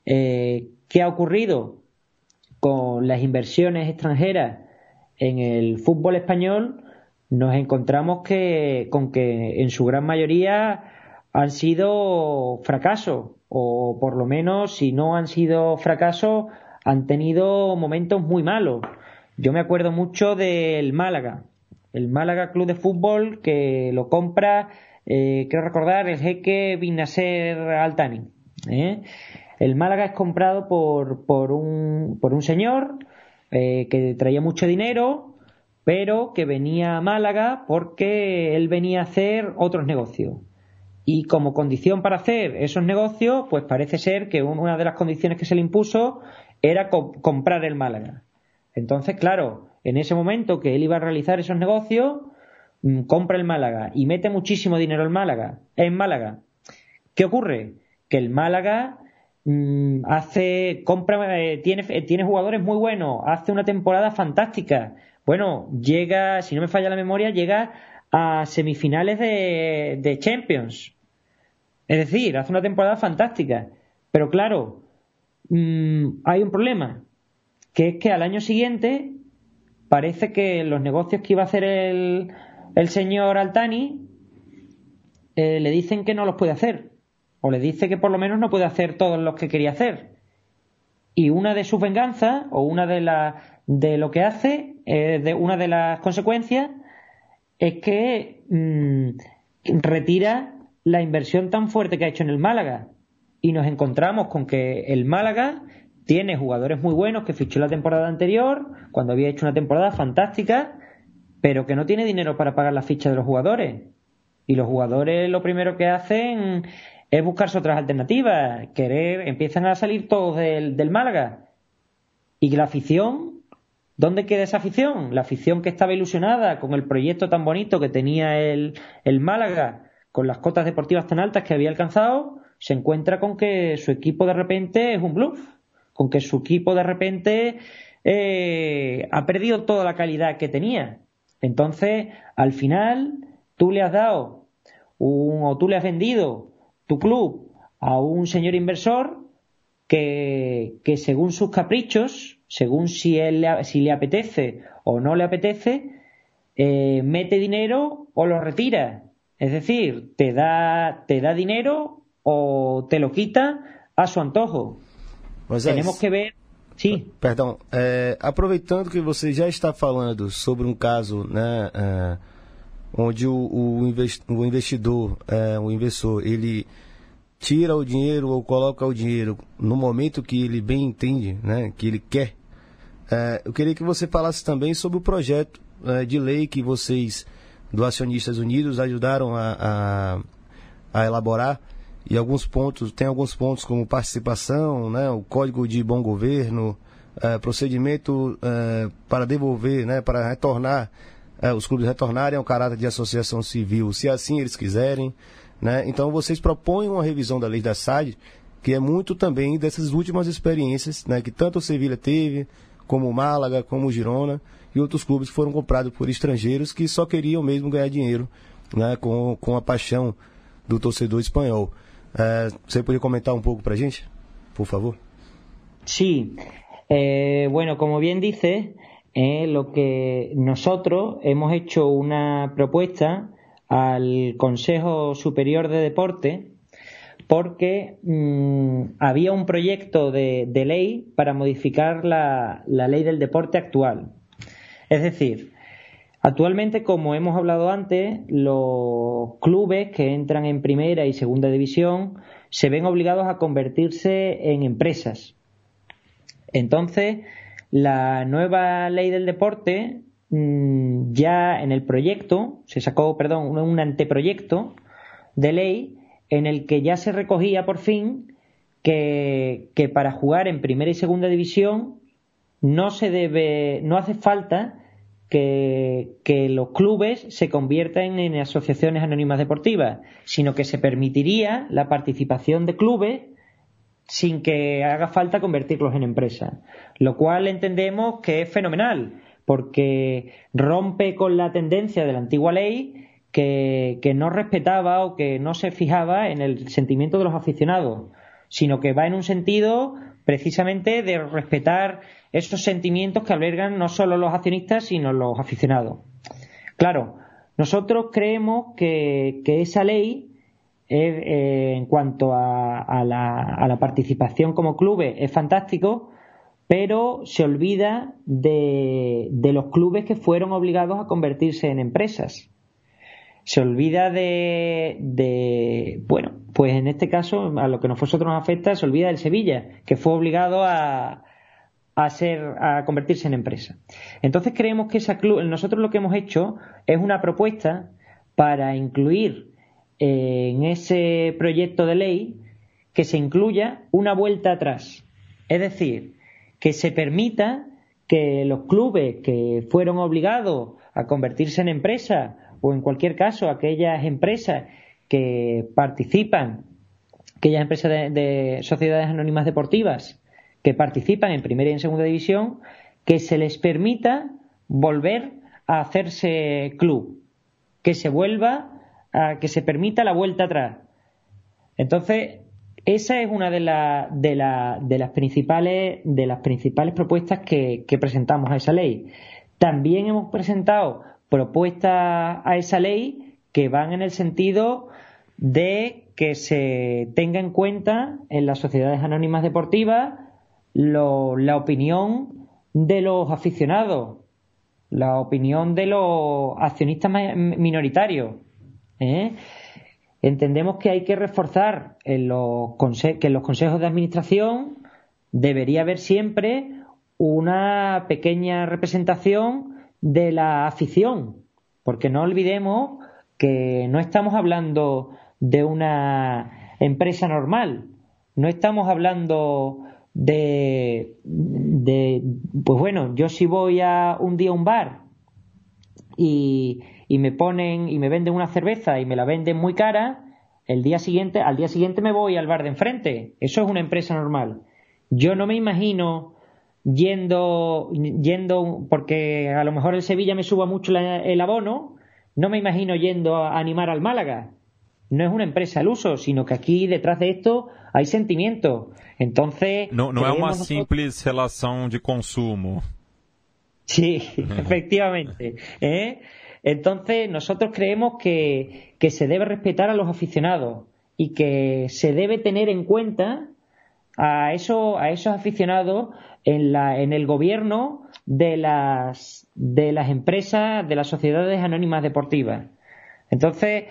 eh, qué ha ocurrido con las inversiones extranjeras en el fútbol español, nos encontramos que, con que en su gran mayoría han sido fracasos, o por lo menos, si no han sido fracasos, han tenido momentos muy malos. Yo me acuerdo mucho del Málaga, el Málaga Club de Fútbol que lo compra, eh, quiero recordar, el jeque Binaser Altani. ¿eh? El Málaga es comprado por, por, un, por un señor eh, que traía mucho dinero, pero que venía a Málaga porque él venía a hacer otros negocios. Y como condición para hacer esos negocios, pues parece ser que una de las condiciones que se le impuso era comprar el Málaga. Entonces, claro, en ese momento que él iba a realizar esos negocios, mm, compra el Málaga y mete muchísimo dinero en Málaga, en Málaga. ¿Qué ocurre? Que el Málaga Mm, hace compra eh, tiene eh, tiene jugadores muy buenos hace una temporada fantástica bueno llega si no me falla la memoria llega a semifinales de, Champions. Es decir hace una temporada fantástica. Pero claro mm, hay un problema que es que al año siguiente parece que los negocios que iba a hacer el, el señor Altani eh, le dicen que no los puede hacer. O le dice que por lo menos no puede hacer todos los que quería hacer. Y una de sus venganzas, o una de, de lo que hace, eh, de una de las consecuencias, es que mm, retira la inversión tan fuerte que ha hecho en el Málaga. Y nos encontramos con que el Málaga tiene jugadores muy buenos que fichó la temporada anterior, cuando había hecho una temporada fantástica, pero que no tiene dinero para pagar la ficha de los jugadores. Y los jugadores lo primero que hacen es buscarse otras alternativas, querer, empiezan a salir todos del, del Málaga. Y la afición, ¿dónde queda esa afición? La afición que estaba ilusionada con el proyecto tan bonito que tenía el, el Málaga, con las cotas deportivas tan altas que había alcanzado, se encuentra con que su equipo de repente es un bluff, con que su equipo de repente eh, ha perdido toda la calidad que tenía. Entonces, al final, tú le has dado un, o tú le has vendido tu club a un señor inversor que, que según sus caprichos, según si, él, si le apetece o no le apetece, eh, mete dinero o lo retira. Es decir, te da, te da dinero o te lo quita a su antojo. Tenemos que ver Sim. Perdão, é, aproveitando que você já está falando sobre um caso né, é, onde o, o investidor, é, o investidor, ele tira o dinheiro ou coloca o dinheiro no momento que ele bem entende, né, que ele quer. É, eu queria que você falasse também sobre o projeto é, de lei que vocês, do Acionistas Unidos, ajudaram a, a, a, elaborar. E alguns pontos, tem alguns pontos como participação, né, o Código de Bom Governo, é, procedimento é, para devolver, né, para retornar é, os clubes retornarem ao caráter de associação civil, se assim eles quiserem. Né? Então vocês propõem uma revisão da lei da SAD, que é muito também dessas últimas experiências né, que tanto o Sevilha teve, como o Málaga, como o Girona, e outros clubes que foram comprados por estrangeiros que só queriam mesmo ganhar dinheiro né, com, com a paixão do torcedor espanhol. É, você poderia comentar um pouco para a gente, por favor? Sí. Eh, bueno, como bien dice, eh, lo que nosotros hemos hecho una propuesta al Consejo Superior de Deporte porque mm, había un proyecto de, ley para modificar la, ley del deporte actual. Es decir, actualmente, como hemos hablado antes, los clubes que entran en primera y segunda división se ven obligados a convertirse en empresas Entonces, la nueva ley del deporte mm, ya en el proyecto, se sacó, perdón, un anteproyecto de ley en el que ya se recogía por fin que, para jugar en primera y segunda división no se debe, no hace falta que, que, los clubes se conviertan en asociaciones anónimas deportivas, sino que se permitiría la participación de clubes sin que haga falta convertirlos en empresas, lo cual entendemos que es fenomenal, porque rompe con la tendencia de la antigua ley que, no respetaba o que no se fijaba en el sentimiento de los aficionados, sino que va en un sentido precisamente de respetar esos sentimientos que albergan no solo los accionistas, sino los aficionados. Claro, nosotros creemos que, esa ley eh, en cuanto a, la, participación como clubes es fantástico, pero se olvida de, los clubes que fueron obligados a convertirse en empresas. Se olvida de, de, bueno, pues en este caso, a lo que nosotros nos afecta, se olvida del Sevilla, que fue obligado a, a, ser, a convertirse en empresa. Entonces creemos que esa club, nosotros lo que hemos hecho es una propuesta para incluir en ese proyecto de ley que se incluya una vuelta atrás. Es decir, que se permita que los clubes que fueron obligados a convertirse en empresas o en cualquier caso aquellas empresas que participan, aquellas empresas de, de sociedades anónimas deportivas que participan en primera y en segunda división, que se les permita volver a hacerse club, que se vuelva que se permita la vuelta atrás. Entonces, esa es una de, de, de, las, principales, de las principales propuestas que, presentamos a esa ley. También hemos presentado propuestas a esa ley que van en el sentido de que se tenga en cuenta en las sociedades anónimas deportivas la opinión de los aficionados, la opinión de los accionistas minoritarios. ¿eh? Entendemos que hay que reforzar en los que en los consejos de administración debería haber siempre una pequeña representación de la afición, porque no olvidemos que no estamos hablando de una empresa normal, no estamos hablando de, pues bueno, yo si voy a un día a un bar y, y me ponen y me venden una cerveza y me la venden muy cara, el día siguiente, al día siguiente me voy al bar de enfrente. Eso es una empresa normal. Yo no me imagino yendo, yendo, porque a lo mejor el Sevilla me suba mucho el abono, no me imagino yendo a animar al Málaga. No es una empresa al uso, sino que aquí detrás de esto hay sentimiento. Entonces. No, no es una simple relación de consumo. Sí, efectivamente. ¿eh? Entonces, nosotros creemos que, se debe respetar a los aficionados y que se debe tener en cuenta a, eso, a esos aficionados en, la, en el gobierno de las, de las empresas, de las sociedades anónimas deportivas. Entonces,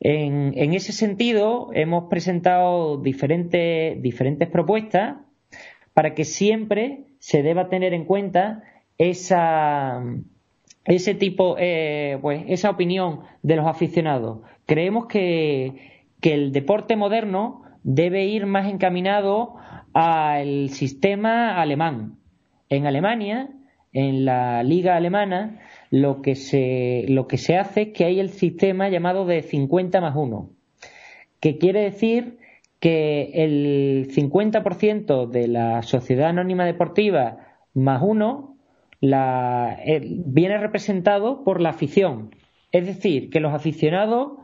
en, ese sentido, hemos presentado diferentes, diferentes propuestas para que siempre se deba tener en cuenta esa, ese tipo, eh, pues esa opinión de los aficionados. Creemos que, que el deporte moderno debe ir más encaminado al sistema alemán. En Alemania, en la liga alemana, lo que se, lo que se hace es que hay el sistema llamado de 50 más 1, que quiere decir que el 50% de la sociedad anónima deportiva más uno la, eh, viene representado por la afición. Es decir, que los aficionados,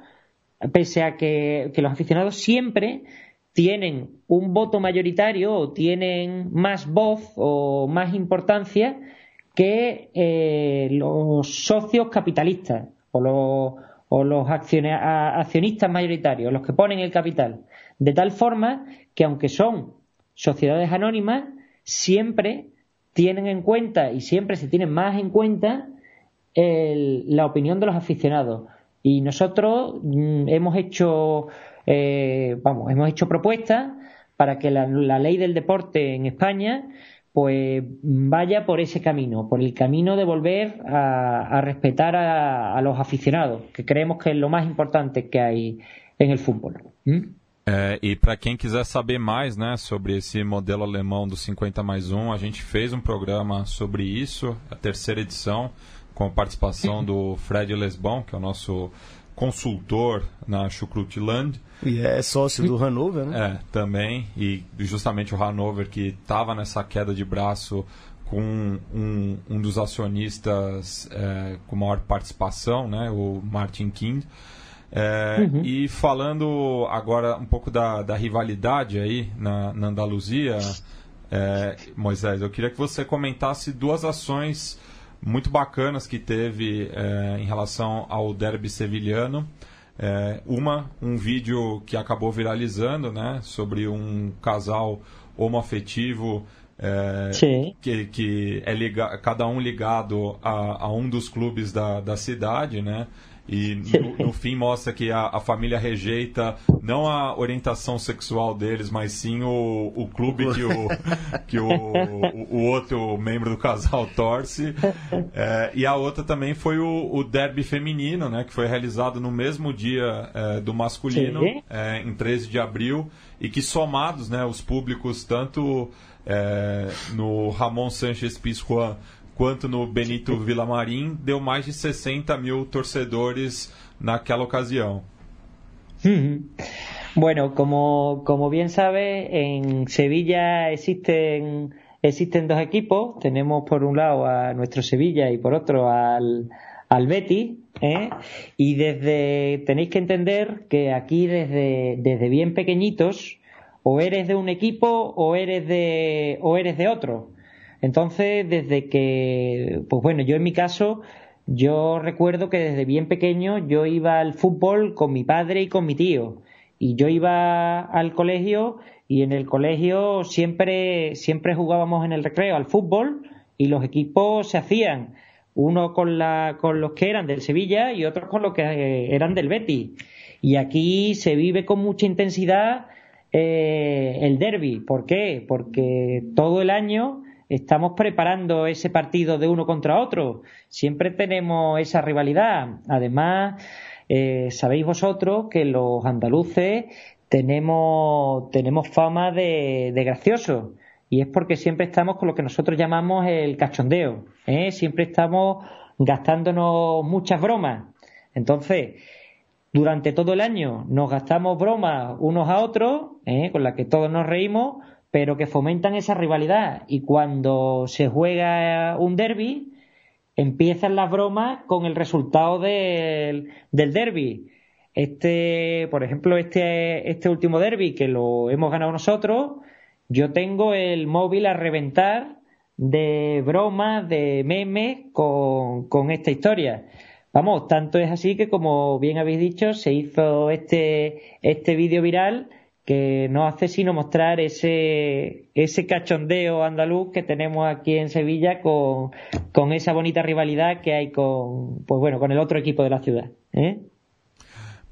pese a que, los aficionados siempre tienen un voto mayoritario o tienen más voz o más importancia que eh, los socios capitalistas o los, o los accionistas mayoritarios, los que ponen el capital. De tal forma que aunque son sociedades anónimas, siempre tienen en cuenta y siempre se tiene más en cuenta la opinión de los aficionados. Y nosotros mm, hemos hecho, eh, vamos, hemos hecho propuestas para que la, ley del deporte en España pues vaya por ese camino, por el camino de volver a, respetar a, los aficionados, que creemos que es lo más importante que hay en el fútbol. É, e para quem quiser saber mais né, sobre esse modelo alemão do 50 mais 1, a gente fez um programa sobre isso, a terceira edição, com a participação do Fred Lesbon, que é o nosso consultor na Schukrutland. E é sócio do Hannover, né? É, também. E justamente o Hannover que estava nessa queda de braço com um, um dos acionistas é, com maior participação, né, o Martin King. É, uhum. E falando agora um pouco da, da rivalidade aí na, na Andaluzia, é, Moisés, eu queria que você comentasse duas ações muito bacanas que teve é, em relação ao derby sevilhano. É, uma, um vídeo que acabou viralizando, né, sobre um casal homoafetivo é, que, que é liga, cada um ligado a, a um dos clubes da, da cidade, né? E no, no, fim mostra que a, a, família rejeita não a orientação sexual deles, mas sim o, o clube que, o, que o, o, o outro membro do casal torce. É, e a outra também foi o, o derby feminino, né, que foi realizado no mesmo dia é, do masculino, é, em 13 de abril, e que somados né, os públicos, tanto é, no Ramon Sanchez Pizjuan quanto no Benito Villamarín, deu mais de 60 mil torcedores naquela ocasión. Bueno, como, como bien sabes, en Sevilla existen, existen dos equipos. Tenemos por un lado a nuestro Sevilla y por otro al, al Betis. ¿eh? Y desde tenéis que entender que aquí desde, desde bien pequeñitos o eres de un equipo o eres de, o eres de otro. Entonces, desde que, pues bueno, yo en mi caso, yo recuerdo que desde bien pequeño yo iba al fútbol con mi padre y con mi tío. Y yo iba al colegio y en el colegio siempre, siempre jugábamos en el recreo al fútbol y los equipos se hacían. Uno con, la, con los que eran del Sevilla y otros con los que eh, eran del Betis. Y aquí se vive con mucha intensidad eh, el derby. ¿Por qué? Porque todo el año estamos preparando ese partido de uno contra otro. Siempre tenemos esa rivalidad. Además, eh, sabéis vosotros que los andaluces tenemos, tenemos fama de, de graciosos. Y es porque siempre estamos con lo que nosotros llamamos el cachondeo. ¿eh? Siempre estamos gastándonos muchas bromas. Entonces, durante todo el año nos gastamos bromas unos a otros, ¿eh? con las que todos nos reímos, pero que fomentan esa rivalidad. Y cuando se juega un derby, empiezan las bromas con el resultado del, del derby. Este, por ejemplo, este, este último derby que lo hemos ganado nosotros, yo tengo el móvil a reventar de bromas, de memes con, con esta historia. Vamos, tanto es así que, como bien habéis dicho, se hizo este, este vídeo viral que no hace sino mostrar ese, ese cachondeo andaluz que tenemos aquí en Sevilla con, con esa bonita rivalidad que hay con, pues bueno, con el otro equipo de la ciudad. ¿eh?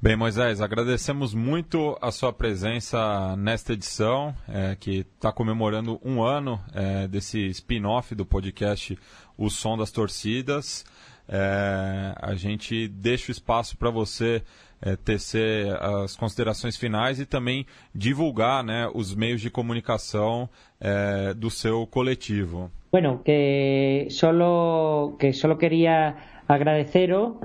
Bem, Moisés, agradecemos muito a sua presença nesta edição, é, que está comemorando um ano é, desse spin-off do podcast O Som das Torcidas. É, a gente deixa o espaço para você tecer as considerações finais e também divulgar né, os de comunicação é, do. Bueno, que solo, que solo quería agradeceros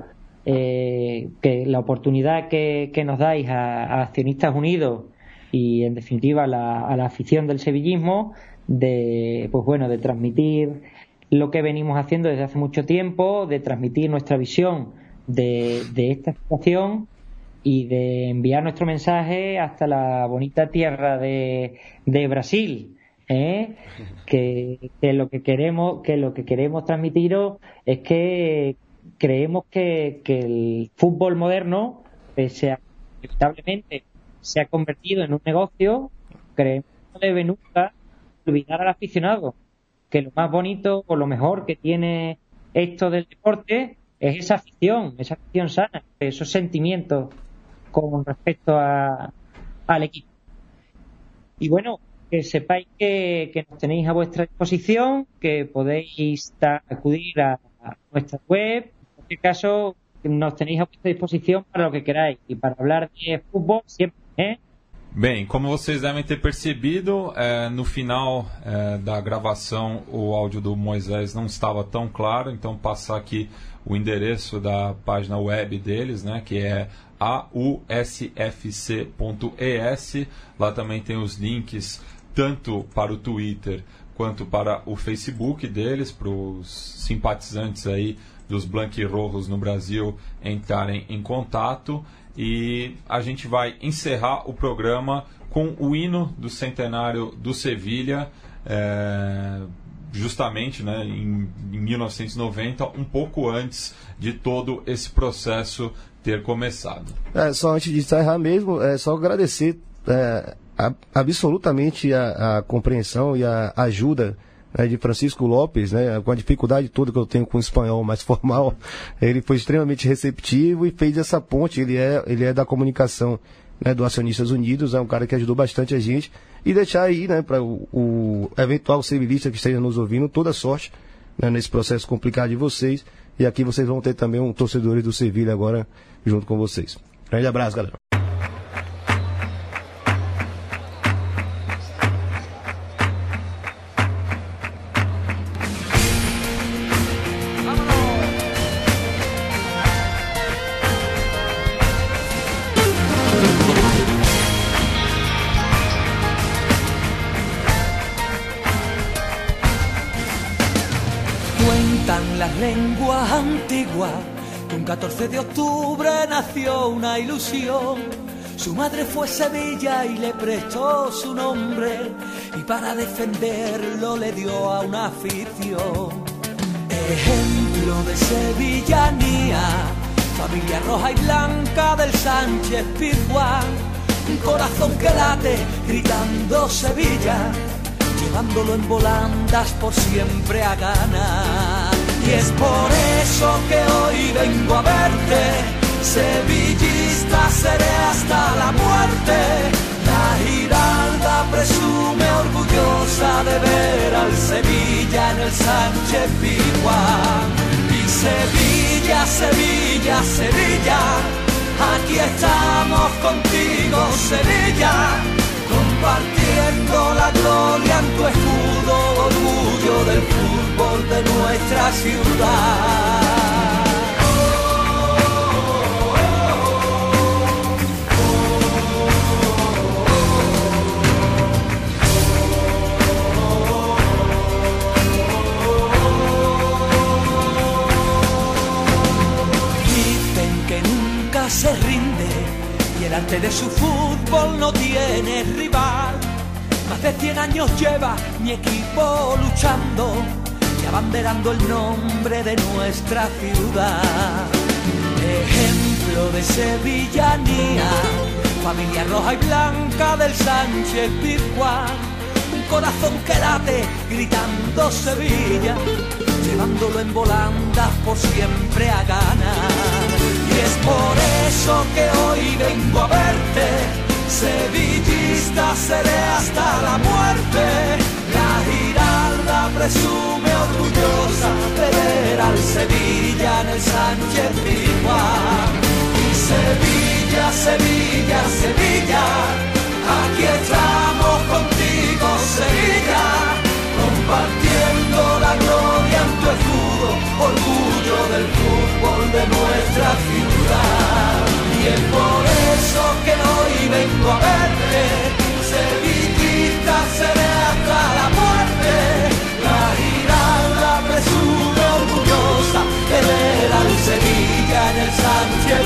eh, que la oportunidad que, que nos dais a, Accionistas Unidos y en definitiva la, a la afición del sevillismo de pues bueno de transmitir lo que venimos haciendo desde hace mucho tiempo, de transmitir nuestra visión de, de esta situación y de enviar nuestro mensaje hasta la bonita tierra de, Brasil. ¿eh? Que, lo que queremos que lo que queremos transmitiros es que creemos que, el fútbol moderno sea inevitablemente se ha convertido en un negocio creemos que no debe nunca olvidar al aficionado que lo más bonito o lo mejor que tiene esto del deporte es esa afición esa afición sana esos sentimientos con respecto a, al equipo. Y bueno, que sepáis que, nos tenéis a vuestra disposición, que podéis acudir a, nuestra web. En cualquier caso, nos tenéis a vuestra disposição para o que queráis. E para falar de futebol, sempre. ¿eh? Bem, como vocês devem ter percebido, é, no final é, da gravação o áudio do Moisés não estava tão claro, então passar aqui o endereço da página web deles, né, que é ausfc.es. Lá também tem os links tanto para o Twitter quanto para o Facebook deles, para os simpatizantes aí dos Blanquirrojos no Brasil entrarem em contato. E a gente vai encerrar o programa com o hino do centenário do Sevilha. É justamente né, em, em 1990, um pouco antes de todo esse processo ter começado. É, só antes de encerrar mesmo, é só agradecer é, a, absolutamente a, a, compreensão e a ajuda né, de Francisco Lopes, né, com a dificuldade toda que eu tenho com o espanhol mais formal, ele foi extremamente receptivo e fez essa ponte. Ele é, ele é da comunicação né, do Acionistas Unidos, é um cara que ajudou bastante a gente. E deixar aí, né, para o, o, eventual civilista que esteja nos ouvindo, toda sorte né, nesse processo complicado de vocês. E aqui vocês vão ter também um torcedor do Sevilha agora junto com vocês. Grande abraço, galera. Lengua antigua. Un 14 de octubre nació una ilusión. Su madre fue Sevilla y le prestó su nombre y para defenderlo le dio a una afición. Ejemplo de sevillanía, familia roja y blanca del Sánchez Pizjuán. Un corazón que late gritando Sevilla, llevándolo en volandas por siempre a ganar. Y es por eso que hoy vengo a verte, sevillista seré hasta la muerte. La Giralda presume orgullosa de ver al Sevilla en el Sánchez Pizjuán. Y Sevilla, Sevilla, Sevilla, aquí estamos contigo, Sevilla compartiendo la gloria en tu escudo, orgullo del fútbol de nuestra ciudad. Que nunca se rinde y el arte de su fútbol no tiene rival. Más de 100 años lleva mi equipo luchando y abanderando el nombre de nuestra ciudad. Ejemplo de sevillanía, familia roja y blanca del Sánchez Pizjuán. Un corazón que late gritando Sevilla, llevándolo en volandas por siempre a ganar. Por eso que hoy vengo a verte, sevillista seré hasta la muerte. La giralda presume orgullosa de ver al Sevilla en el Sánchez Pizjuán. Y Sevilla, Sevilla, Sevilla, aquí estamos contigo, Sevilla, compartiendo la gloria en tu escudo orgullo del fútbol de nuestra ciudad. Y es por eso que hoy vengo a verte, sevillista seré hasta la muerte. La girada presume orgullosa de ver al Sevilla en el Sánchez